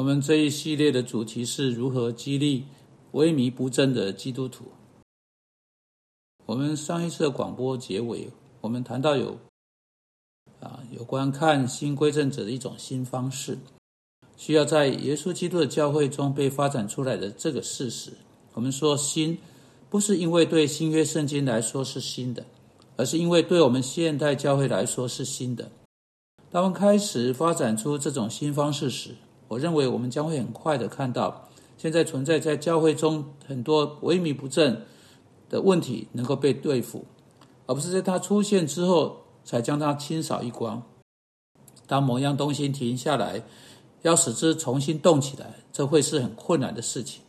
我们这一系列的主题是如何激励萎靡不振的基督徒。我们上一次的广播结尾，我们谈到有啊有关看新归正者的一种新方式，需要在耶稣基督的教会中被发展出来的这个事实。我们说新，不是因为对新约圣经来说是新的，而是因为对我们现代教会来说是新的。当我们开始发展出这种新方式时，我认为我们将会很快的看到，现在存在在教会中很多萎靡不振的问题能够被对付，而不是在它出现之后才将它清扫一光。当某样东西停下来，要使之重新动起来，这会是很困难的事情。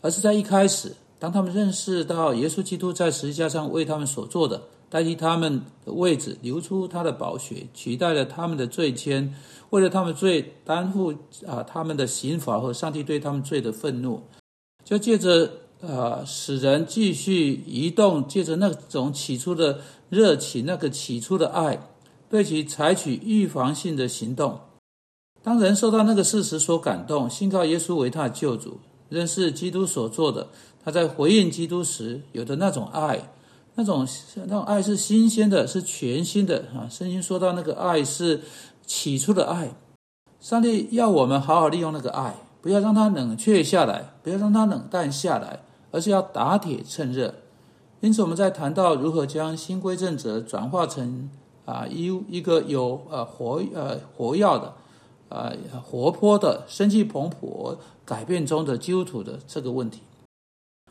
而是在一开始，当他们认识到耶稣基督在十字架上为他们所做的。代替他们的位置，流出他的宝血，取代了他们的罪愆，为了他们罪担负啊他们的刑罚和上帝对他们罪的愤怒，就借着啊使人继续移动，借着那种起初的热情，那个起初的爱，对其采取预防性的行动。当人受到那个事实所感动，信靠耶稣为他的救主，认识基督所做的，他在回应基督时有的那种爱。那种那种爱是新鲜的，是全新的啊！圣经说到那个爱是起初的爱，上帝要我们好好利用那个爱，不要让它冷却下来，不要让它冷淡下来，而是要打铁趁热。因此，我们在谈到如何将新规正者转化成啊一一个有呃活呃活跃的啊活泼的生气蓬勃改变中的基督徒的这个问题，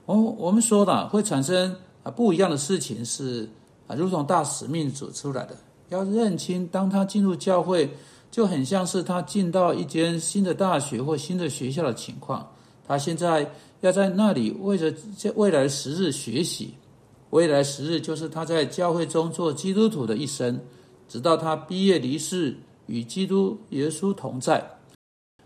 我我们说的会产生。啊，不一样的事情是啊，如同大使命组出来的，要认清，当他进入教会，就很像是他进到一间新的大学或新的学校的情况。他现在要在那里为着未来时日学习，未来十日就是他在教会中做基督徒的一生，直到他毕业离世，与基督耶稣同在。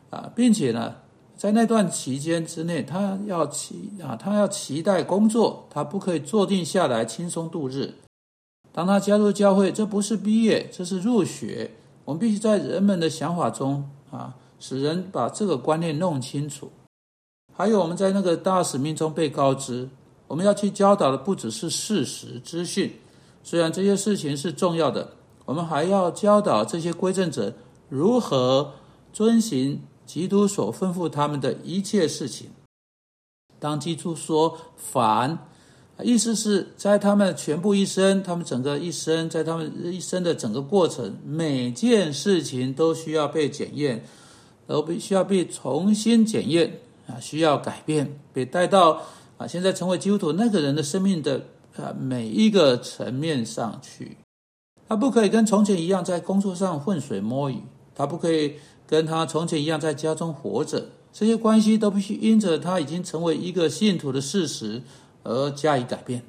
啊，并且呢。在那段期间之内，他要期啊，他要期待工作，他不可以坐定下来轻松度日。当他加入教会，这不是毕业，这是入学。我们必须在人们的想法中啊，使人把这个观念弄清楚。还有，我们在那个大使命中被告知，我们要去教导的不只是事实资讯，虽然这些事情是重要的，我们还要教导这些归正者如何遵行。基督所吩咐他们的一切事情，当基督说“凡”，意思是在他们全部一生，他们整个一生，在他们一生的整个过程，每件事情都需要被检验，都必须要被重新检验啊，需要改变，被带到啊，现在成为基督徒那个人的生命的啊每一个层面上去。他不可以跟从前一样在工作上浑水摸鱼，他不可以。跟他从前一样在家中活着，这些关系都必须因着他已经成为一个信徒的事实而加以改变。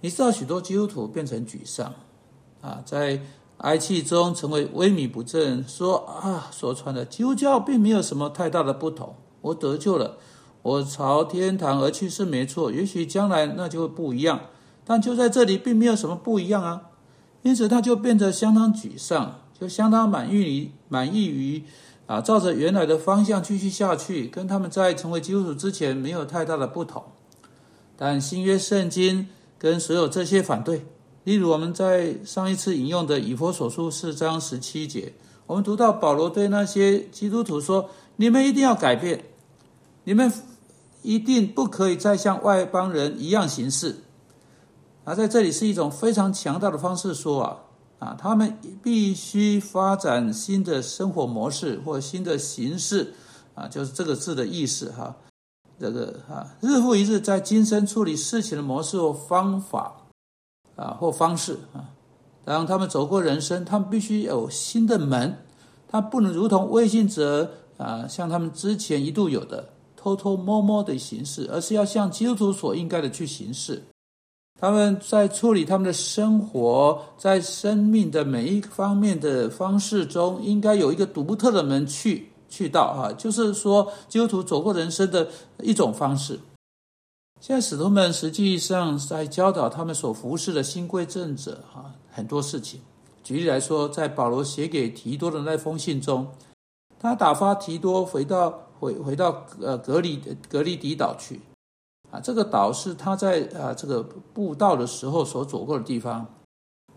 你知道许多基督徒变成沮丧，啊，在哀泣中成为萎靡不振，说啊，所传的基督教并没有什么太大的不同。我得救了，我朝天堂而去是没错，也许将来那就会不一样，但就在这里并没有什么不一样啊。因此他就变得相当沮丧。就相当满意于满意于啊，照着原来的方向继续下去，跟他们在成为基督徒之前没有太大的不同。但新约圣经跟所有这些反对，例如我们在上一次引用的以弗所书四章十七节，我们读到保罗对那些基督徒说：“你们一定要改变，你们一定不可以再像外邦人一样行事。”而在这里是一种非常强大的方式说啊。啊，他们必须发展新的生活模式或新的形式，啊，就是这个字的意思哈。这个啊，日复一日在今生处理事情的模式或方法，啊或方式啊，当他们走过人生，他们必须有新的门，他不能如同微信者啊，像他们之前一度有的偷偷摸摸的形式，而是要像基督徒所应该的去行事。他们在处理他们的生活，在生命的每一方面的方式中，应该有一个独特的门去去到啊，就是说基督徒走过人生的一种方式。现在使徒们实际上在教导他们所服侍的新贵正者哈很多事情。举例来说，在保罗写给提多的那封信中，他打发提多回到回回到呃格里格里底岛去，啊，这个岛是他在啊这个布道的时候所走过的地方。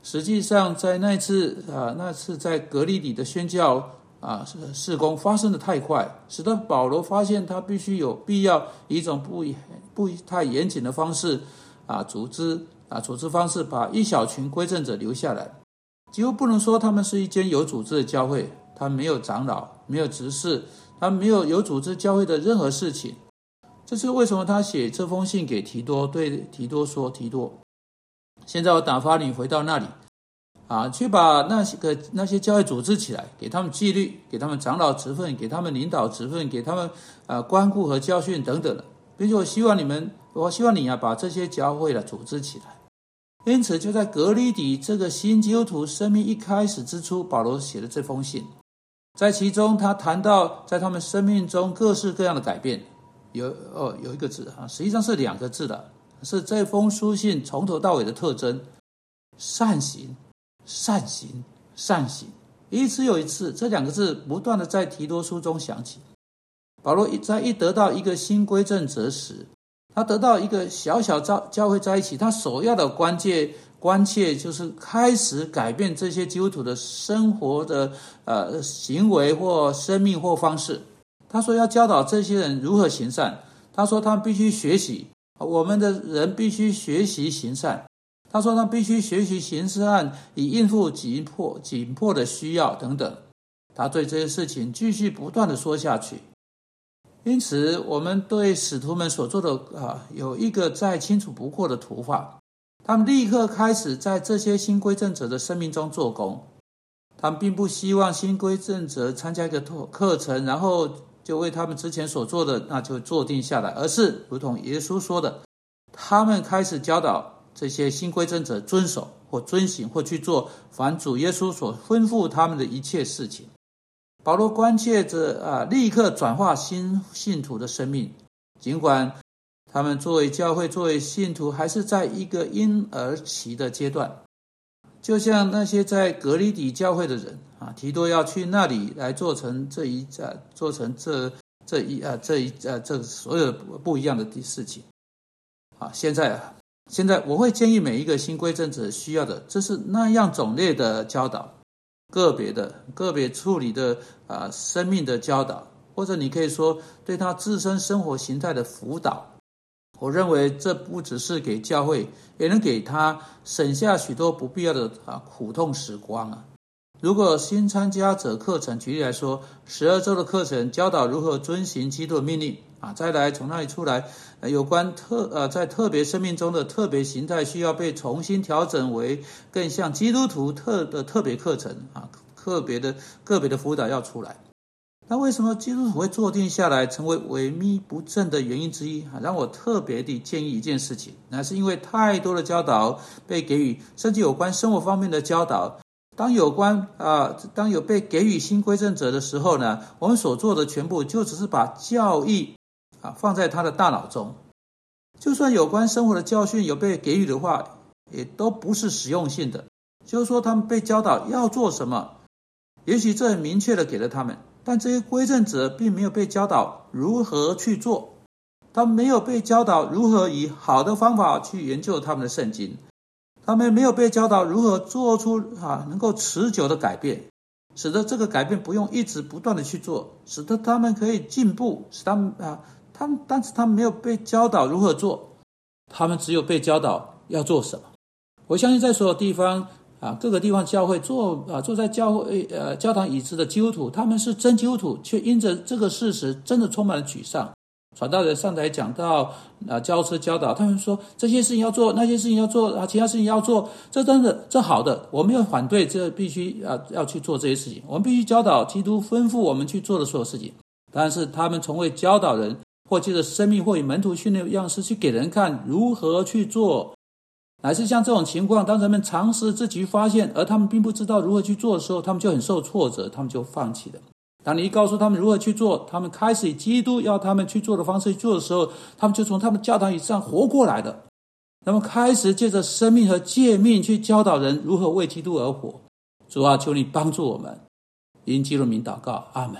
实际上，在那次啊那次在格里的宣教啊事事工发生的太快，使得保罗发现他必须有必要以一种不不太严谨的方式啊组织啊组织方式把一小群归正者留下来，几乎不能说他们是一间有组织的教会。他没有长老，没有执事，他没有有组织教会的任何事情。这是为什么？他写这封信给提多，对提多说：“提多，现在我打发你回到那里，啊，去把那些个那些教会组织起来，给他们纪律，给他们长老职分，给他们领导职分，给他们啊关顾和教训等等的。并且我希望你们，我希望你啊，把这些教会的组织起来。因此，就在格里底这个新基督徒生命一开始之初，保罗写的这封信。”在其中，他谈到在他们生命中各式各样的改变，有哦有一个字啊，实际上是两个字的，是这封书信从头到尾的特征：善行、善行、善行。一次又一次，这两个字不断的在提多书中响起。保罗一在一得到一个新归正者时，他得到一个小小教教会在一起，他首要的关键。关切就是开始改变这些基督徒的生活的呃行为或生命或方式。他说要教导这些人如何行善。他说他们必须学习，我们的人必须学习行善。他说他必须学习行善，以应付紧迫紧迫的需要等等。他对这些事情继续不断的说下去。因此，我们对使徒们所做的啊，有一个再清楚不过的图画。他们立刻开始在这些新归正者的生命中做工。他们并不希望新归正者参加一个课课程，然后就为他们之前所做的那就坐定下来，而是如同耶稣说的，他们开始教导这些新归正者遵守或遵行或去做凡主耶稣所吩咐他们的一切事情。保罗关切着啊，立刻转化新信徒的生命，尽管。他们作为教会、作为信徒，还是在一个婴儿期的阶段，就像那些在格里底教会的人提多要去那里来做成这一啊，做成这这一啊这一啊这所有不一样的事情。啊，现在啊，现在我会建议每一个新规政者需要的，这是那样种类的教导，个别的、个别处理的啊生命的教导，或者你可以说对他自身生活形态的辅导。我认为这不只是给教会，也能给他省下许多不必要的啊苦痛时光啊！如果新参加者课程，举例来说，十二周的课程教导如何遵行基督的命令啊，再来从那里出来，有关特呃在特别生命中的特别形态需要被重新调整为更像基督徒特的特别课程啊，特别的个别的辅导要出来。那为什么基督徒会坐定下来成为萎靡不振的原因之一啊？让我特别地建议一件事情，那是因为太多的教导被给予，甚至有关生活方面的教导。当有关啊，当有被给予新归正者的时候呢，我们所做的全部就只是把教义啊放在他的大脑中。就算有关生活的教训有被给予的话，也都不是实用性的。就是说，他们被教导要做什么，也许这很明确的给了他们。但这些归正者并没有被教导如何去做，他们没有被教导如何以好的方法去研究他们的圣经，他们没有被教导如何做出啊能够持久的改变，使得这个改变不用一直不断的去做，使得他们可以进步，使他们啊他们，但是他们没有被教导如何做，他们只有被教导要做什么。我相信在所有地方。啊，各个地方教会坐啊坐在教会呃教堂椅子的基督徒，他们是真基督徒，却因着这个事实，真的充满了沮丧。传道人上台讲到啊，教师教导他们说，这些事情要做，那些事情要做啊，其他事情要做，这真的这好的，我没有反对，这必须啊要去做这些事情，我们必须教导基督吩咐我们去做的所有事情。但是他们从未教导人，或借着生命或以门徒训练样式去给人看如何去做。乃是像这种情况，当人们尝试自己发现，而他们并不知道如何去做的时候，他们就很受挫折，他们就放弃了。当你一告诉他们如何去做，他们开始以基督要他们去做的方式去做的时候，他们就从他们教堂以上活过来的。他们开始借着生命和诫命去教导人如何为基督而活。主啊，求你帮助我们，因基督名祷告，阿门。